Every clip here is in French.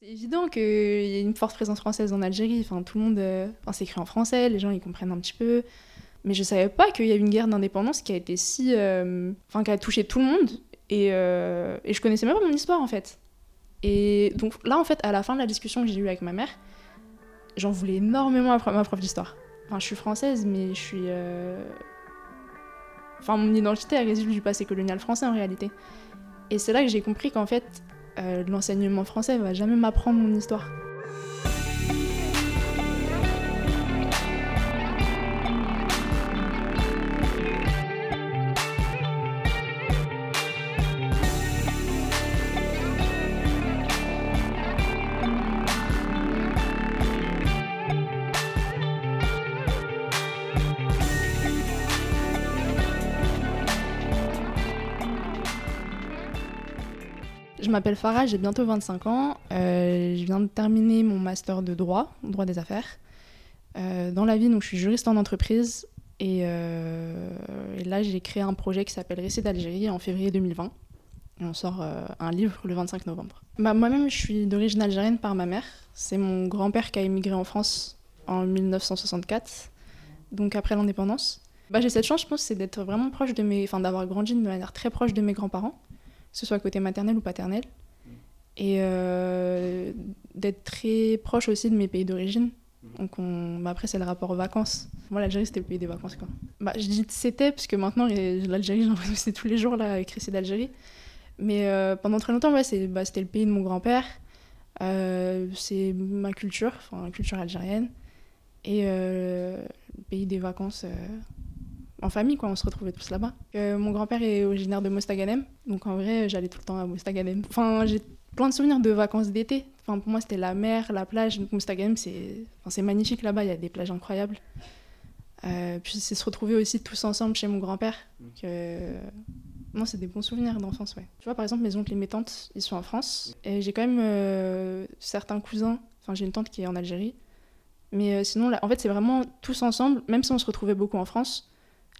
C'est évident qu'il y a une forte présence française en Algérie. Enfin, tout le monde. euh, Enfin, c'est écrit en français, les gens ils comprennent un petit peu. Mais je savais pas qu'il y a eu une guerre d'indépendance qui a été si. euh, qui a touché tout le monde. Et, euh, et je connaissais même pas mon histoire en fait. Et donc là, en fait, à la fin de la discussion que j'ai eue avec ma mère, j'en voulais énormément à ma prof d'histoire. Enfin, je suis française, mais je suis. euh, Enfin, mon identité, elle résulte du passé colonial français en réalité. Et c'est là que j'ai compris qu'en fait, l'enseignement français va jamais m'apprendre mon histoire. Je m'appelle Farah, j'ai bientôt 25 ans. Euh, je viens de terminer mon master de droit, droit des affaires. Euh, dans la vie, donc, je suis juriste en entreprise. Et, euh, et là, j'ai créé un projet qui s'appelle Récit d'Algérie en février 2020. Et on sort un livre le 25 novembre. Bah, Moi-même, je suis d'origine algérienne par ma mère. C'est mon grand-père qui a émigré en France en 1964, donc après l'indépendance. Bah, j'ai cette chance, je pense, c'est d'être vraiment proche de mes... Enfin, d'avoir grandi de manière très proche de mes grands-parents que ce soit côté maternel ou paternel. Et euh, d'être très proche aussi de mes pays d'origine. Donc on... bah après, c'est le rapport aux vacances. Moi, l'Algérie, c'était le pays des vacances. Quoi. Bah, je dis c'était, parce que maintenant, l'Algérie, j'ai l'impression que c'est tous les jours là, avec Récit d'Algérie. Mais euh, pendant très longtemps, ouais, c'est- bah, c'était le pays de mon grand-père. Euh, c'est ma culture, enfin, la culture algérienne. Et le pays des vacances en famille, quoi. On se retrouvait tous là-bas. Euh, mon grand-père est originaire de Mostaganem, donc en vrai, j'allais tout le temps à Mostaganem. Enfin, j'ai plein de souvenirs de vacances d'été. Enfin, pour moi, c'était la mer, la plage. Mostaganem, c'est enfin, magnifique là-bas, il y a des plages incroyables. Euh, puis, c'est se retrouver aussi tous ensemble chez mon grand-père. Euh, Non, c'est des bons souvenirs d'enfance, ouais. Tu vois, par exemple, mes oncles et mes tantes, ils sont en France. Et j'ai quand même certains cousins. Enfin, j'ai une tante qui est en Algérie. Mais sinon, là, en fait, c'est vraiment tous ensemble, même si on se retrouvait beaucoup en France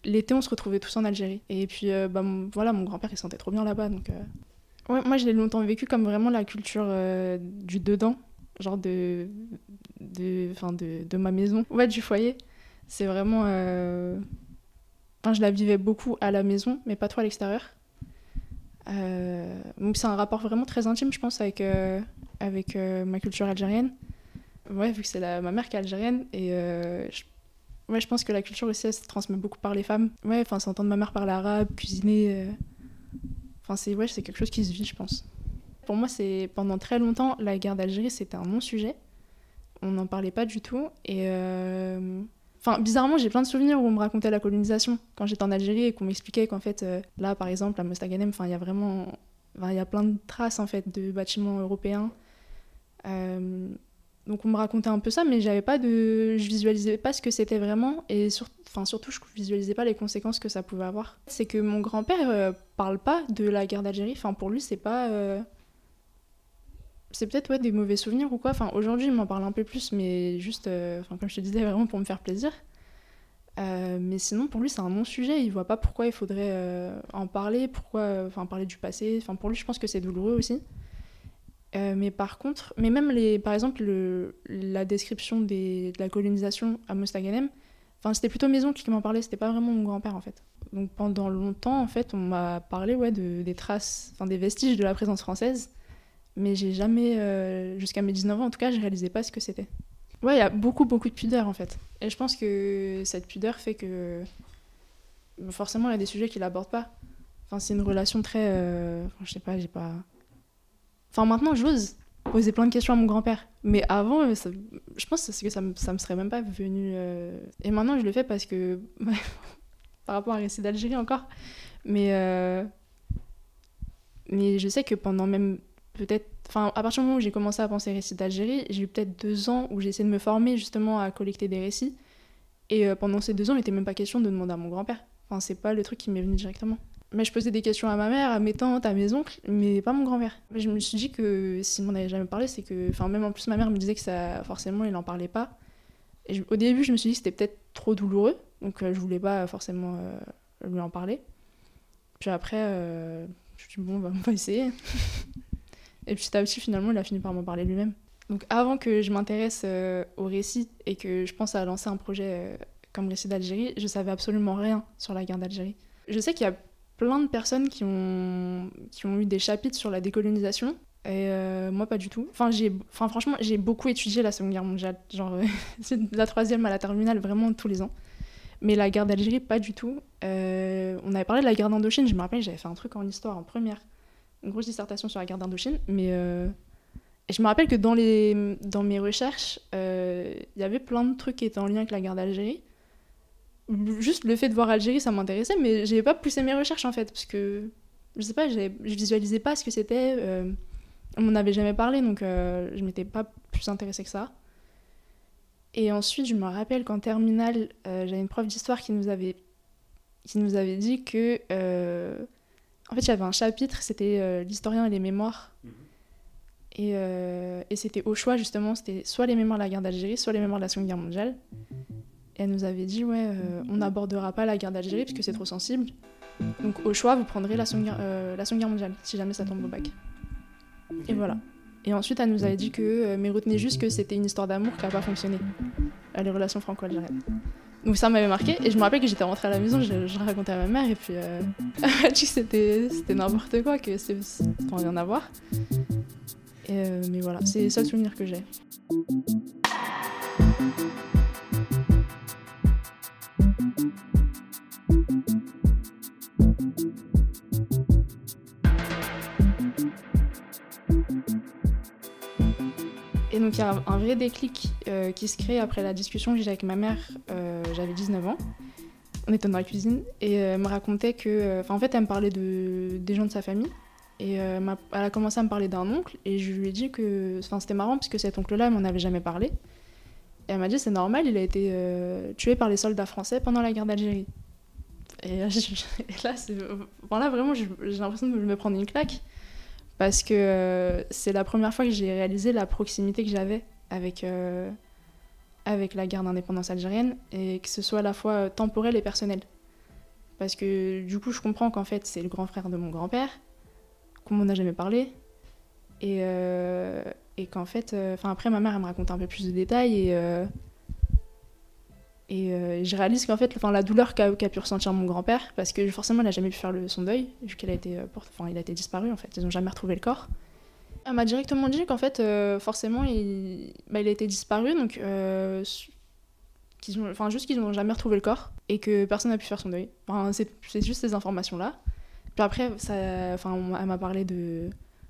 l'été on se retrouvait tous en Algérie. Et puis euh, bah, voilà mon grand-père il se sentait trop bien là-bas donc euh, moi je l'ai longtemps vécu comme vraiment la culture euh, du dedans genre de de, de de ma maison ouais du foyer. C'est vraiment enfin je la vivais beaucoup à la maison mais pas trop à l'extérieur. C'est un rapport vraiment très intime je pense avec avec ma culture algérienne. Ouais vu que c'est ma mère qui est algérienne et Ouais, je pense que la culture aussi, elle se transmet beaucoup par les femmes. Ouais, enfin, c'est entendre ma mère parler arabe, cuisiner. euh, Enfin, c'est ouais, quelque chose qui se vit, je pense. Pour moi, c'est pendant très longtemps, la guerre d'Algérie, c'était un non-sujet. On n'en parlait pas du tout. Et. euh, Enfin, bizarrement, j'ai plein de souvenirs où on me racontait la colonisation quand j'étais en Algérie et qu'on m'expliquait qu'en fait, euh, là, par exemple, à Mostaganem, il y a vraiment. il y a plein de traces, en fait, de bâtiments européens. Donc on me racontait un peu ça, mais j'avais pas de, je visualisais pas ce que c'était vraiment, et sur... enfin surtout je visualisais pas les conséquences que ça pouvait avoir. C'est que mon grand-père euh, parle pas de la guerre d'Algérie. Enfin pour lui c'est pas, euh, c'est peut-être ouais des mauvais souvenirs ou quoi. Enfin aujourd'hui il m'en parle un peu plus, mais juste, euh, enfin comme je te disais vraiment pour me faire plaisir. Euh, mais sinon pour lui c'est un non-sujet. Il voit pas pourquoi il faudrait en parler, pourquoi, enfin parler du passé. Enfin pour lui je pense que c'est douloureux aussi. Euh, mais par contre, mais même les, par exemple le, la description des, de la colonisation à Mostaganem, enfin c'était plutôt oncles qui m'en parlaient, c'était pas vraiment mon grand-père en fait. Donc pendant longtemps en fait on m'a parlé ouais de, des traces, enfin des vestiges de la présence française, mais j'ai jamais, euh, jusqu'à mes 19 ans en tout cas, je réalisais pas ce que c'était. Ouais, il y a beaucoup beaucoup de pudeur en fait, et je pense que cette pudeur fait que forcément il y a des sujets qu'il aborde pas. Enfin c'est une relation très, euh, je sais pas, j'ai pas. Enfin, maintenant, j'ose poser plein de questions à mon grand-père. Mais avant, euh, je pense que ça me, ça me serait même pas venu. euh, Et maintenant, je le fais parce que. par rapport à Récit d'Algérie encore. Mais. euh, Mais je sais que pendant même. Peut-être. Enfin, à partir du moment où j'ai commencé à penser Récit d'Algérie, j'ai eu peut-être deux ans où j'ai essayé de me former justement à collecter des récits. Et pendant ces deux ans, il n'était même pas question de demander à mon grand-père. Enfin, c'est pas le truc qui m'est venu directement. Mais je posais des questions à ma mère, à mes tantes, à mes oncles, mais pas mon grand-père. Je me suis dit que s'il m'en avait jamais parlé, c'est que. Enfin, même en plus, ma mère me disait que ça. Forcément, il en parlait pas. Et au début, je me suis dit que c'était peut-être trop douloureux, donc euh, je voulais pas forcément euh, lui en parler. Puis après, euh, je me suis dit, bon, bah, on va essayer. Et petit à petit, finalement, il a fini par m'en parler lui-même. Donc avant que je m'intéresse au récit et que je pense à lancer un projet comme récit d'Algérie, je savais absolument rien sur la guerre d'Algérie. Je sais qu'il y a plein de personnes qui ont, qui ont eu des chapitres sur la décolonisation. Et euh, moi, pas du tout. Enfin, j'ai, enfin, franchement, j'ai beaucoup étudié la Seconde Guerre mondiale. Genre, de la troisième à la terminale, vraiment tous les ans. Mais la guerre d'Algérie, pas du tout. Euh, on avait parlé de la guerre d'Indochine. Je me rappelle, j'avais fait un truc en histoire en première. Une grosse dissertation sur la guerre d'Indochine. Mais euh, je me rappelle que dans, les, dans mes recherches, il y avait plein de trucs qui étaient en lien avec la guerre d'Algérie juste le fait de voir Algérie, ça m'intéressait, mais j'avais pas poussé mes recherches en fait, parce que je sais pas, je visualisais pas ce que c'était. Euh, on m'en avait jamais parlé, donc euh, je m'étais pas plus intéressée que ça. Et ensuite, je me rappelle qu'en terminale, euh, j'avais une prof d'histoire qui nous avait qui nous avait dit que en fait, il y avait un chapitre, c'était l'historien et les mémoires. Mhm. Et, et c'était au choix, justement, c'était soit les mémoires de la guerre d'Algérie, soit les mémoires de la Seconde Guerre mondiale elle nous avait dit ouais, euh, on n'abordera pas la guerre d'Algérie parce que c'est trop sensible. Donc au choix, vous prendrez la Seconde, Guerre, euh, la Guerre mondiale si jamais ça tombe au bac. Et voilà. Et ensuite, elle nous avait dit que, euh, mais retenez juste que c'était une histoire d'amour qui n'a pas fonctionné, les relations franco-algériennes. Donc ça m'avait marqué, et je me rappelle que j'étais rentrée à la maison, je, je racontais à ma mère, et puis elle m'a dit que c'était n'importe quoi, que c'était rien à voir. Et, mais voilà, c'est le seul souvenir que j'ai. Y a un vrai déclic euh, qui se crée après la discussion que j'ai avec ma mère. Euh, j'avais 19 ans. On était dans la cuisine et euh, elle me racontait que. en fait, elle me parlait de, des gens de sa famille. Et elle a commencé à me parler d'un oncle et je lui ai dit que. Enfin, c'était marrant parce que cet oncle-là, elle m'en avait jamais parlé. Et elle m'a dit c'est normal, il a été tué par les soldats français pendant la guerre d'Algérie. Et, là, vraiment, j'ai l'impression de me prendre une claque parce que euh, c'est la première fois que j'ai réalisé la proximité que j'avais avec, euh, avec la guerre d'indépendance algérienne et que ce soit à la fois euh, temporel et personnel. Parce que du coup, je comprends qu'en fait, c'est le grand frère de mon grand-père, qu'on m'en a jamais parlé, et, et qu'en fait, enfin après, ma mère, elle me raconte un peu plus de détails et et euh, je réalise qu'en fait, la douleur qu'a pu ressentir mon grand-père, parce que forcément, il n'a jamais pu faire son deuil, vu qu'il a été, euh, a été disparu en fait. Ils n'ont jamais retrouvé le corps. Elle m'a directement dit qu'en fait, euh, forcément, il, bah, a été disparu, donc enfin, juste qu'ils n'ont jamais retrouvé le corps et que personne n'a pu faire son deuil. Enfin, c'est juste ces informations-là. Puis après, enfin, elle m'a parlé de,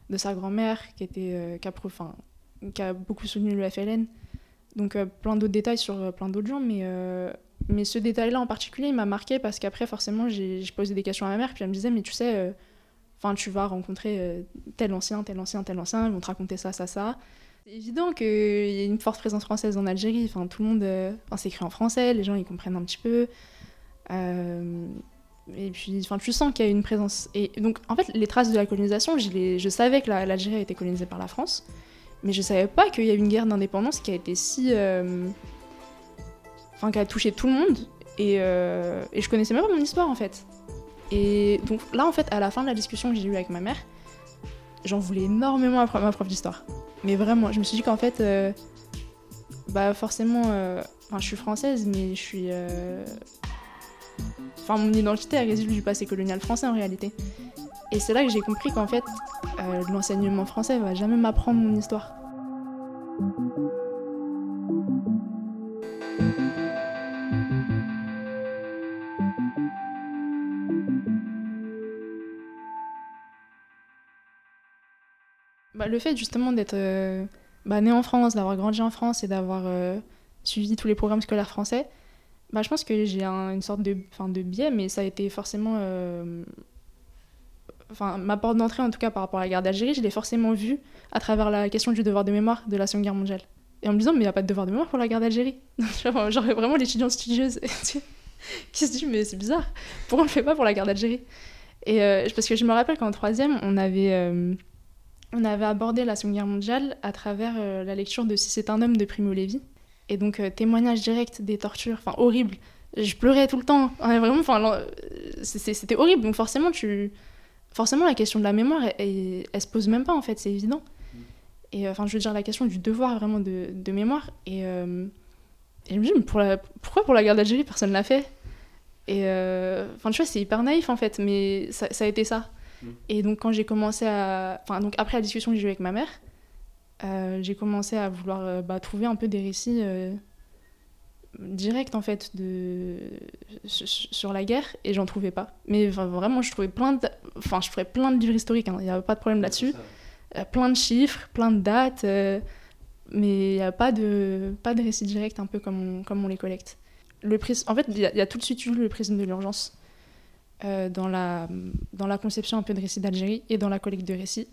de sa grand-mère qui était, qui a beaucoup soutenu le FLN donc euh, plein d'autres détails sur euh, plein d'autres gens, mais, euh, mais ce détail-là en particulier, il m'a marqué parce qu'après, forcément, j'ai posé des questions à ma mère, puis elle me disait, mais tu sais, enfin, tu vas rencontrer tel ancien, tel ancien, tel ancien, ils vont te raconter ça, ça, ça. C'est évident qu'il y a une forte présence française en Algérie, enfin, tout le monde, enfin, c'est écrit en français, les gens, ils comprennent un petit peu. et puis, enfin, tu sens qu'il y a une présence. Et donc, en fait, les traces de la colonisation, je, je savais que l'Algérie a été colonisée par la France. Mais je savais pas qu'il y a une guerre d'indépendance qui a été si. Euh, enfin, qui a touché tout le monde. Et, euh... et je connaissais même pas mon histoire en fait. Et donc là, en fait, à la fin de la discussion que j'ai eue avec ma mère, j'en voulais énormément à ma prof d'histoire. Mais vraiment, je me suis dit qu'en fait, euh, bah forcément, euh, enfin, je suis française, mais je suis. Enfin, mon identité, réside du passé colonial français en réalité. Et c'est là que j'ai compris qu'en fait, euh, l'enseignement français va jamais m'apprendre mon histoire. Bah, le fait justement d'être euh, bah, né en France, d'avoir grandi en France et d'avoir euh, suivi tous les programmes scolaires français, bah, je pense que j'ai une sorte de, de biais, mais ça a été forcément enfin ma porte d'entrée en tout cas par rapport à la guerre d'Algérie, je l'ai forcément vue à travers la question du devoir de mémoire de la Seconde Guerre mondiale. Et en me disant, mais il n'y a pas de devoir de mémoire pour la guerre d'Algérie. Genre vraiment l'étudiante studieuse qui se dit, mais c'est bizarre, pourquoi on le fait pas pour la guerre d'Algérie? Et euh, parce que je me rappelle qu'en troisième, on avait, euh, on avait abordé la Seconde Guerre mondiale à travers euh, la lecture de Si c'est un homme de Primo Levi. Et donc témoignage direct des tortures, enfin horrible. Je pleurais tout le temps. vraiment, enfin, c'était horrible. Donc forcément, tu forcément, la question de la mémoire, elle, elle, se pose même pas, en fait, c'est évident. Et enfin, je veux dire, la question du devoir vraiment de, de mémoire. Et, et je me dis, pour la, pourquoi pour la guerre d'Algérie, personne l'a fait? Et enfin, tu vois, c'est hyper naïf, en fait, mais ça, ça a été ça. Mm. Et donc, quand j'ai commencé à. Enfin, donc, après la discussion que j'ai eue avec ma mère, euh, j'ai commencé à vouloir euh, bah, trouver un peu des récits euh, directs, en fait, de... sur la guerre, et j'en trouvais pas. Mais vraiment, je trouvais plein de. Enfin, je trouvais plein de livres historiques, hein, il n'y a pas de problème là-dessus. plein de chiffres, plein de dates, mais il n'y a pas de, pas de récits directs, un peu comme on, comme on les collecte. Le prisme... En fait, il y, a tout de suite eu le prisme de l'urgence. Euh, dans, la, dans la conception un peu de récits d'Algérie et dans la collecte de récits.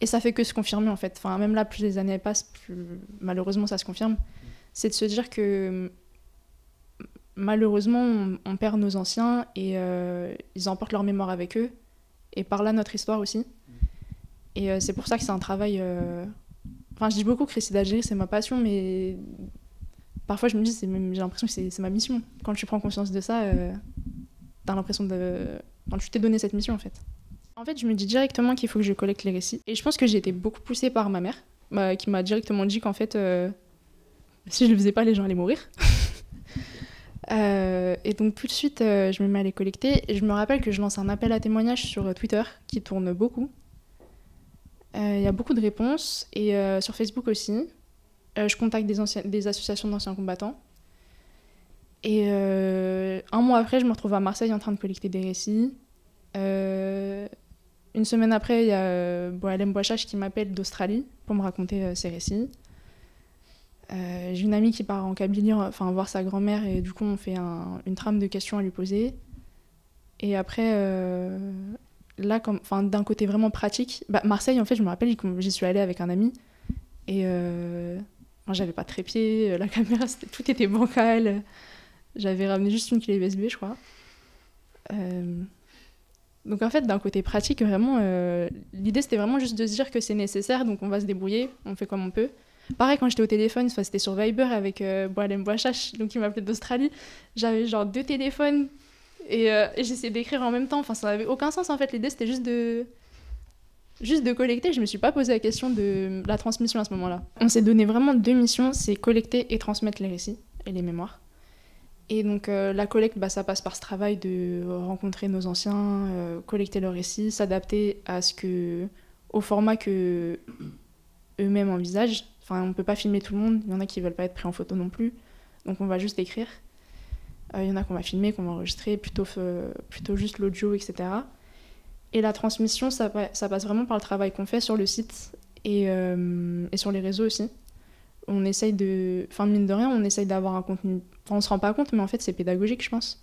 Et ça fait que se confirmer en fait. Enfin, même là, plus les années passent, plus malheureusement ça se confirme. C'est de se dire que malheureusement on, perd nos anciens et euh, ils emportent leur mémoire avec eux et par là notre histoire aussi. Et euh, c'est pour ça que c'est un travail. Enfin, je dis beaucoup que récits d'Algérie c'est ma passion, mais parfois je me dis, j'ai l'impression que c'est ma mission. Quand tu prends conscience de ça, t'as l'impression de. Enfin, tu t'es donné cette mission en fait. En fait, je me dis directement qu'il faut que je collecte les récits. Et je pense que j'ai été beaucoup poussée par ma mère, bah, qui m'a directement dit qu'en fait, euh, si je le faisais pas, les gens allaient mourir. Euh, et donc tout de suite, euh, je me mets à les collecter. Et je me rappelle que je lance un appel à témoignages sur Twitter, qui tourne beaucoup. Il y a beaucoup de réponses. Et sur Facebook aussi. je contacte des, associations d'anciens combattants. Et euh, un mois après, je me retrouve à Marseille en train de collecter des récits. Euh, une semaine après, il y a euh, Boalem Boachach qui m'appelle d'Australie pour me raconter ses récits. J'ai une amie qui part en Kabylie enfin, voir sa grand-mère et du coup, on fait un, une trame de questions à lui poser. Et après, là, d'un côté vraiment pratique, bah, Marseille, en fait, je me rappelle, j'y suis allée avec un ami et j'avais pas de trépied, la caméra, tout était bancal. J'avais ramené juste une clé USB, je crois. Euh, donc en fait, d'un côté pratique, vraiment, euh, l'idée c'était vraiment juste de se dire que c'est nécessaire, donc on va se débrouiller, on fait comme on peut. Pareil, quand j'étais au téléphone, c'était sur Viber avec euh, Boalem Boachach, donc il m'appelait d'Australie. J'avais genre deux téléphones et, euh, et j'essayais d'écrire en même temps. Enfin, ça n'avait aucun sens en fait. L'idée c'était juste de juste de collecter. Je me suis pas posé la question de la transmission à ce moment-là. On s'est donné vraiment deux missions, c'est collecter et transmettre les récits et les mémoires. Et donc euh, la collecte, bah, ça passe par ce travail de rencontrer nos anciens, euh, collecter leurs récits, s'adapter à ce que, au format que eux-mêmes envisagent. On ne peut pas filmer tout le monde. Il y en a qui ne veulent pas être pris en photo non plus. Donc on va juste écrire. Euh, il y en a qu'on va filmer, qu'on va enregistrer, plutôt, plutôt juste l'audio, etc. Et la transmission, ça, passe vraiment par le travail qu'on fait sur le site et, et sur les réseaux aussi on essaye de. Enfin, mine de rien, on essaye d'avoir un contenu. Enfin, on se rend pas compte, mais en fait, c'est pédagogique, je pense.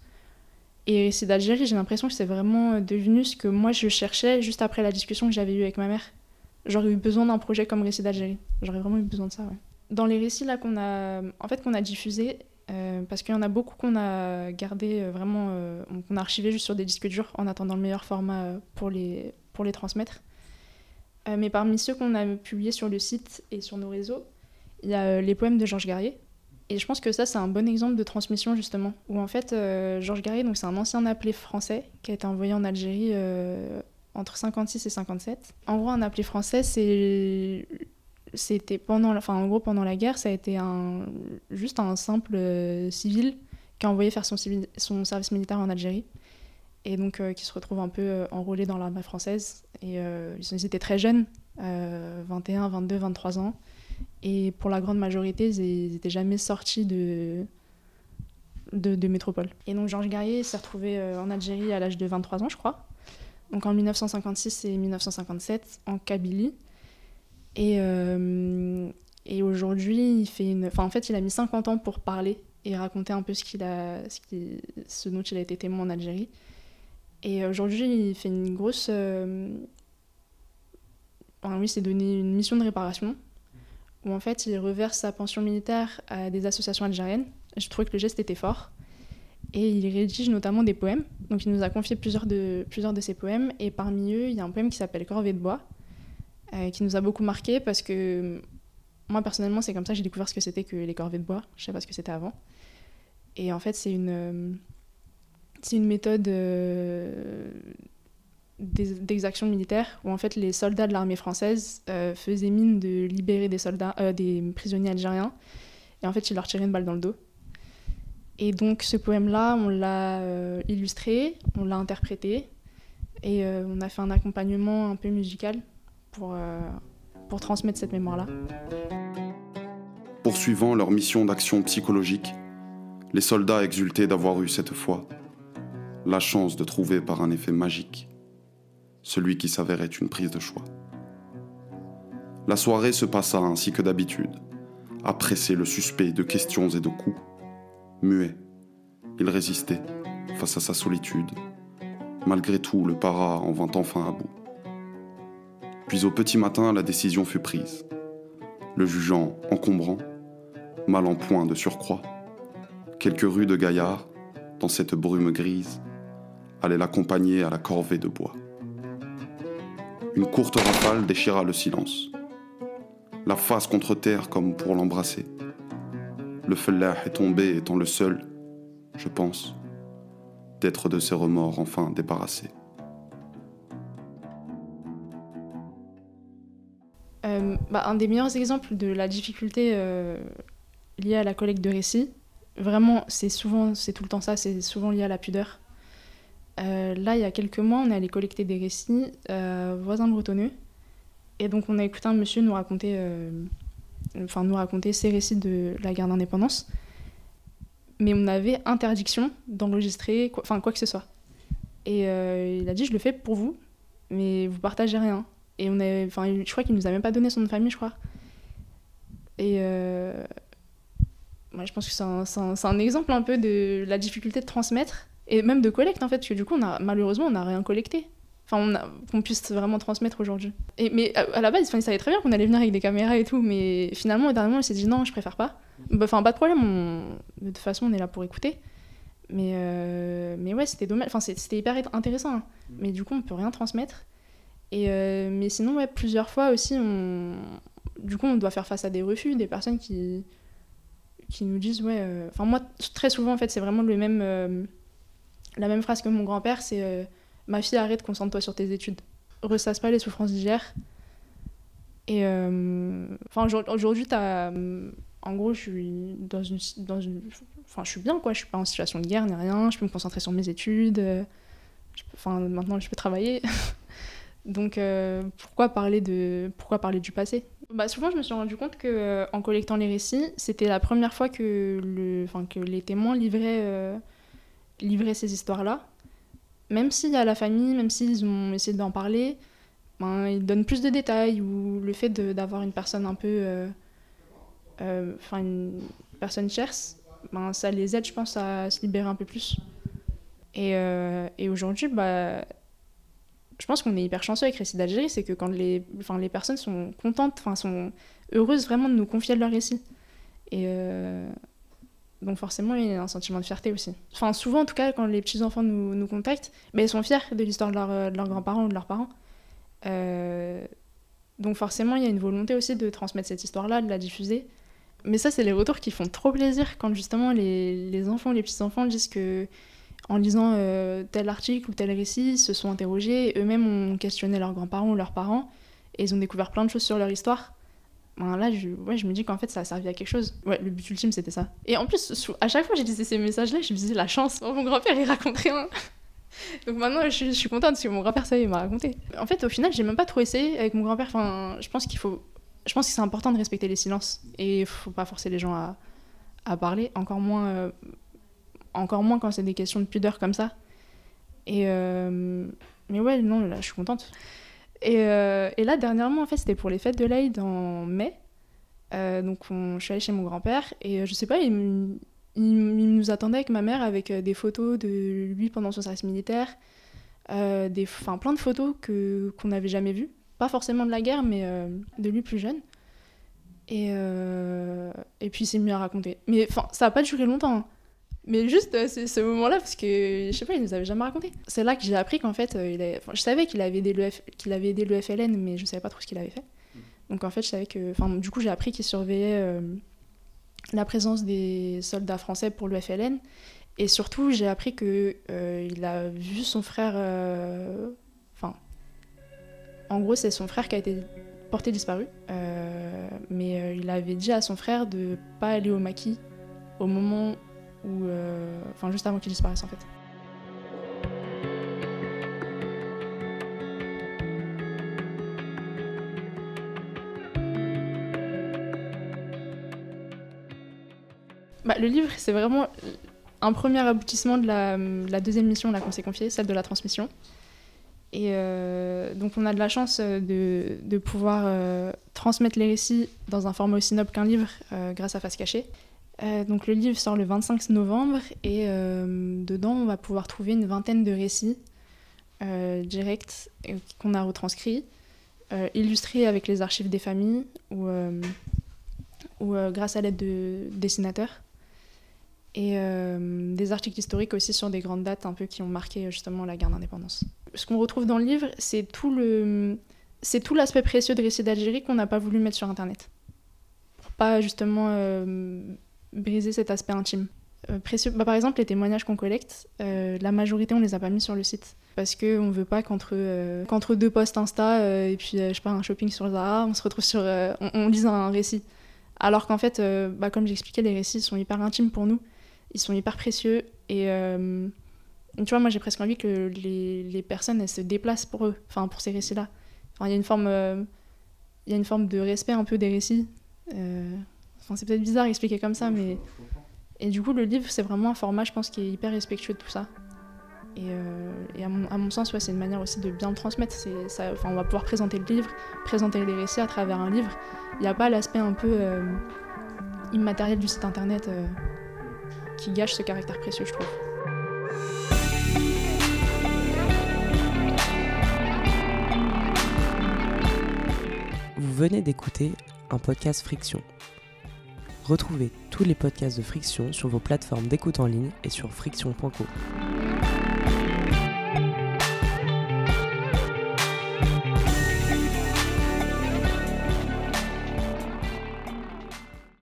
Et c'est d'Algérie, j'ai l'impression que c'est vraiment devenu ce que moi je cherchais juste après la discussion que j'avais eue avec ma mère. J'aurais eu besoin d'un projet comme Récit d'Algérie. J'aurais vraiment eu besoin de ça. Dans les récits là qu'on a, en fait, qu'on a diffusés, euh, parce qu'il y en a beaucoup qu'on a gardé euh, vraiment, euh, qu'on a archivé juste sur des disques durs en attendant le meilleur format pour les, pour les transmettre. mais parmi ceux qu'on a publiés sur le site et sur nos réseaux, il y a les poèmes de Georges Garrier. Et je pense que ça, c'est un bon exemple de transmission, justement. Où en fait, Georges Garrier, c'est un ancien appelé français qui a été envoyé en Algérie entre 56 et 57. En gros, un appelé français, c'était pendant enfin en gros pendant la guerre ça a été juste un simple civil qui a envoyé faire son, service militaire en Algérie et donc qui se retrouve un peu enrôlé dans l'armée française et ils étaient très jeunes 21 22 23 ans et pour la grande majorité, ils n'étaient jamais sortis de, de, métropole. Et donc Georges Garrier s'est retrouvé euh, en Algérie à l'âge de 23 ans, je crois. Donc en 1956 et 1957, en Kabylie. Et, euh, et aujourd'hui, il fait une... Enfin, en fait, il a mis 50 ans pour parler et raconter un peu ce, qu'il a, ce, ce dont il a été témoin en Algérie. Et aujourd'hui, il fait une grosse... Euh, enfin, oui, c'est donné une mission de réparation où en fait il reverse sa pension militaire à des associations algériennes. Je trouvais que le geste était fort. Et il rédige notamment des poèmes. Donc il nous a confié plusieurs de, ses poèmes. Et parmi eux, il y a un poème qui s'appelle Corvée de bois, euh, qui nous a beaucoup marqué parce que moi personnellement, c'est comme ça que j'ai découvert ce que c'était que les corvées de bois. Je ne sais pas ce que c'était avant. Et en fait, c'est une, une méthode euh, d'exactions militaires où en fait les soldats de l'armée française faisaient mine de libérer des des prisonniers algériens et en fait ils leur tiraient une balle dans le dos. Et donc ce poème-là, on l'a illustré, on l'a interprété et on a fait un accompagnement un peu musical pour, pour transmettre cette mémoire-là. Poursuivant leur mission d'action psychologique, les soldats exultaient d'avoir eu cette fois la chance de trouver par un effet magique celui qui s'avérait une prise de choix. La soirée se passa ainsi que d'habitude, à presser le suspect de questions et de coups. Muet, il résistait face à sa solitude. Malgré tout, le para en vint enfin à bout. Puis au petit matin, la décision fut prise. Le jugeant encombrant, mal en point de surcroît, quelques rues gaillards, dans cette brume grise, allaient l'accompagner à la corvée de bois. Une courte rafale déchira le silence. La face contre terre comme pour l'embrasser. Le fellah est tombé étant le seul, je pense, d'être de ses remords enfin débarrassé. Euh, bah, un des meilleurs exemples de la difficulté euh, liée à la collecte de récits, vraiment, c'est souvent, c'est tout le temps ça, c'est souvent lié à la pudeur. Euh, là, il y a quelques mois, on est allé collecter des récits voisins bretonneux. Et donc, on a écouté un monsieur nous raconter, enfin, nous raconter ses récits de la guerre d'indépendance. Mais on avait interdiction d'enregistrer, enfin, quoi, que ce soit. Et il a dit Je le fais pour vous, mais vous partagez rien. Et on a, enfin, je crois qu'il nous a même pas donné son nom de famille, je crois. Et moi, je pense que c'est un, exemple un peu de la difficulté de transmettre et même de collecte en fait, parce que du coup, malheureusement, on n'a rien collecté. Enfin, qu'on puisse vraiment transmettre aujourd'hui. Et, mais à, la base, il savait très bien qu'on allait venir avec des caméras et tout, mais finalement, au dernier moment, il s'est dit non, je préfère pas. Bah, enfin, pas de problème, de toute façon, on est là pour écouter. Mais, euh, mais ouais, c'était dommage. Enfin, c'était hyper intéressant. Hein. Mm. Mais du coup, on peut rien transmettre. Et euh, mais sinon, ouais, plusieurs fois aussi, on... du coup, on doit faire face à des refus, des personnes qui, qui nous disent, ouais. Euh, enfin, moi, très souvent, en fait, c'est vraiment le même la même phrase que mon grand-père, c'est Ma fille, arrête, concentre-toi sur tes études. Ressasse pas les souffrances d'hier. Et euh, enfin, aujourd'hui, en gros, je suis dans une. Enfin, je suis bien, quoi. Je suis pas en situation de guerre ni rien. Je peux me concentrer sur mes études. Enfin, maintenant, je peux travailler. Donc, euh, pourquoi, parler de, pourquoi parler du passé? Bah, Souvent, je me suis rendu compte que en collectant les récits, c'était la première fois que, le, que les témoins livraient livrer ces histoires-là. Même s'il y a la famille, même s'ils ont essayé d'en parler, ben, ils donnent plus de détails ou le fait d'avoir une personne un peu. Euh, euh, enfin, une personne chère, ben, ça les aide, je pense, à se libérer un peu plus. Et, euh, et aujourd'hui, bah, je pense qu'on est hyper chanceux avec Récits d'Algérie, c'est que quand les, les personnes sont contentes, sont heureuses vraiment de nous confier leur récit. Et, donc forcément, il y a un sentiment de fierté aussi. Enfin, souvent, en tout cas, quand les petits-enfants nous, nous contactent, mais ils sont fiers de l'histoire de, leur, euh, leurs grands-parents ou de leurs parents. Euh, donc forcément, il y a une volonté aussi de transmettre cette histoire-là, de la diffuser. Mais ça, c'est les retours qui font trop plaisir quand justement les, les enfants, les petits-enfants disent que en lisant euh, tel article ou tel récit, ils se sont interrogés, eux-mêmes ont questionné leurs grands-parents ou leurs parents, et ils ont découvert plein de choses sur leur histoire. Ben là, je, ouais, je me dis qu'en fait, ça a servi à quelque chose. Ouais, le but ultime, c'était ça. Et en plus, à chaque fois j'ai disais ces messages-là, je me disais, la chance, mon grand-père, il raconte rien. Donc maintenant, je, je, suis contente parce que mon grand-père, ça, il m'a raconté. En fait, au final, j'ai même pas trop essayé avec mon grand-père. Enfin, je pense qu'il faut. Je pense que c'est important de respecter les silences. Et faut pas forcer les gens à, à parler, encore moins, euh, encore moins quand c'est des questions de pudeur comme ça. Et. Euh, mais ouais, non, là, je suis contente. Et, euh, et, là, dernièrement, en fait, c'était pour les fêtes de l'Aïd en mai. Euh, donc, je suis allée chez mon grand-père et euh, je sais pas, il, nous attendait avec ma mère avec des photos de lui pendant son service militaire, des, enfin, plein de photos que, qu'on n'avait jamais vues. Pas forcément de la guerre, mais de lui plus jeune. Et, et puis, s'est mis à raconter. Mais ça n'a pas duré longtemps. Mais juste euh, ce moment-là, parce que je sais pas, il nous avait jamais raconté. C'est là que j'ai appris qu'en fait, euh, il je savais qu'il avait, aidé le qu'il avait aidé le FLN, mais je savais pas trop ce qu'il avait fait. Mm. Donc en fait, je savais que. Enfin, du coup, j'ai appris qu'il surveillait euh, la présence des soldats français pour le FLN. Et surtout, j'ai appris qu'il il a vu son frère. Enfin, En gros, c'est son frère qui a été porté disparu. Euh, mais euh, il avait dit à son frère de pas aller au maquis au moment où. euh, Enfin, juste avant qu'il disparaisse en fait. Bah, le livre, c'est vraiment un premier aboutissement de la, deuxième mission qu'on s'est confiée, celle de la transmission. Et euh, donc on a de la chance euh, de, pouvoir transmettre les récits dans un format aussi noble qu'un livre grâce à Face Cachée. Euh, donc le livre sort le 25 novembre et euh, dedans on va pouvoir trouver une vingtaine de récits euh, directs qu'on a retranscrits, illustrés avec les archives des familles ou, ou grâce à l'aide de dessinateurs. Et des articles historiques aussi sur des grandes dates un peu qui ont marqué justement la guerre d'indépendance. Ce qu'on retrouve dans le livre, c'est tout le, c'est tout l'aspect précieux de récits d'Algérie qu'on n'a pas voulu mettre sur Internet, pour pas justement briser cet aspect intime. Euh, bah, par exemple, les témoignages qu'on collecte, euh, la majorité on les a pas mis sur le site parce que on veut pas qu'entre euh, deux posts Insta euh, et puis je sais pas un shopping sur Zara, on se retrouve sur, on, on lise un récit. Alors qu'en fait, bah, comme j'expliquais, les récits sont hyper intimes pour nous, ils sont hyper précieux et tu vois, moi j'ai presque envie que les, les personnes elles se déplacent pour eux, enfin pour ces récits-là. Il y a y a une forme de respect un peu des récits. Enfin, c'est peut-être bizarre à expliquer comme ça, mais et du coup le livre c'est vraiment un format, je pense, qui est hyper respectueux de tout ça. Et, euh, et à, mon, à mon sens, ouais, c'est une manière aussi de bien le transmettre. C'est, ça, enfin, on va pouvoir présenter le livre, présenter les récits à travers un livre. Il n'y a pas l'aspect un peu euh, immatériel du site internet euh, qui gâche ce caractère précieux, je trouve. Vous venez d'écouter un podcast Friction. Retrouvez tous les podcasts de Friction sur vos plateformes d'écoute en ligne et sur friction.co.